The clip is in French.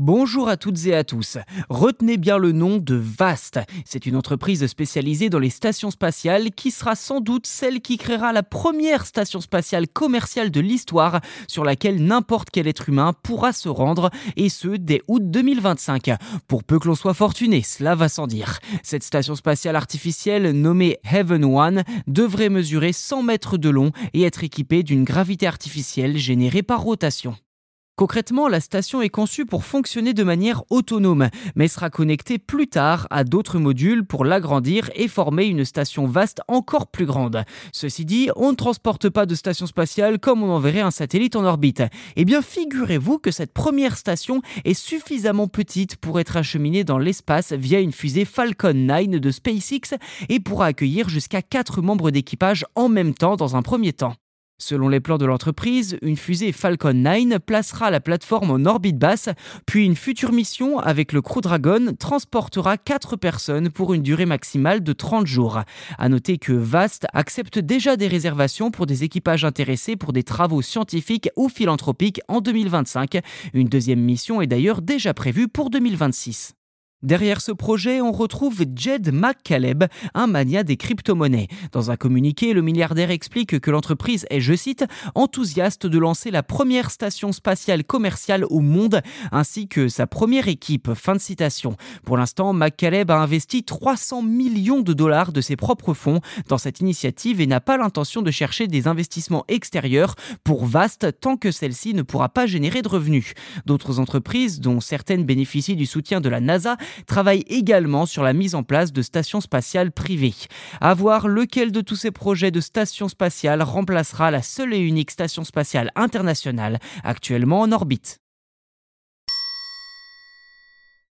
Bonjour à toutes et à tous. Retenez bien le nom de VAST. C'est une entreprise spécialisée dans les stations spatiales qui sera sans doute celle qui créera la première station spatiale commerciale de l'histoire sur laquelle n'importe quel être humain pourra se rendre et ce dès août 2025. Pour peu que l'on soit fortuné, cela va sans dire. Cette station spatiale artificielle nommée Heaven One devrait mesurer 100 mètres de long et être équipée d'une gravité artificielle générée par rotation. Concrètement, la station est conçue pour fonctionner de manière autonome, mais sera connectée plus tard à d'autres modules pour l'agrandir et former une station vaste encore plus grande. Ceci dit, on ne transporte pas de station spatiale comme on enverrait un satellite en orbite. Eh bien, figurez-vous que cette première station est suffisamment petite pour être acheminée dans l'espace via une fusée Falcon 9 de SpaceX et pourra accueillir jusqu'à 4 membres d'équipage en même temps dans un premier temps. Selon les plans de l'entreprise, une fusée Falcon 9 placera la plateforme en orbite basse, puis une future mission avec le Crew Dragon transportera 4 personnes pour une durée maximale de 30 jours. À noter que VAST accepte déjà des réservations pour des équipages intéressés pour des travaux scientifiques ou philanthropiques en 2025. Une deuxième mission est d'ailleurs déjà prévue pour 2026. Derrière ce projet, on retrouve Jed McCaleb, un mania des crypto-monnaies. Dans un communiqué, le milliardaire explique que l'entreprise est, je cite, enthousiaste de lancer la première station spatiale commerciale au monde, ainsi que sa première équipe. Fin de citation. Pour l'instant, McCaleb a investi 300 millions de dollars de ses propres fonds dans cette initiative et n'a pas l'intention de chercher des investissements extérieurs pour Vast tant que celle-ci ne pourra pas générer de revenus. D'autres entreprises, dont certaines bénéficient du soutien de la NASA, travaille également sur la mise en place de stations spatiales privées. À voir lequel de tous ces projets de stations spatiales remplacera la seule et unique station spatiale internationale actuellement en orbite.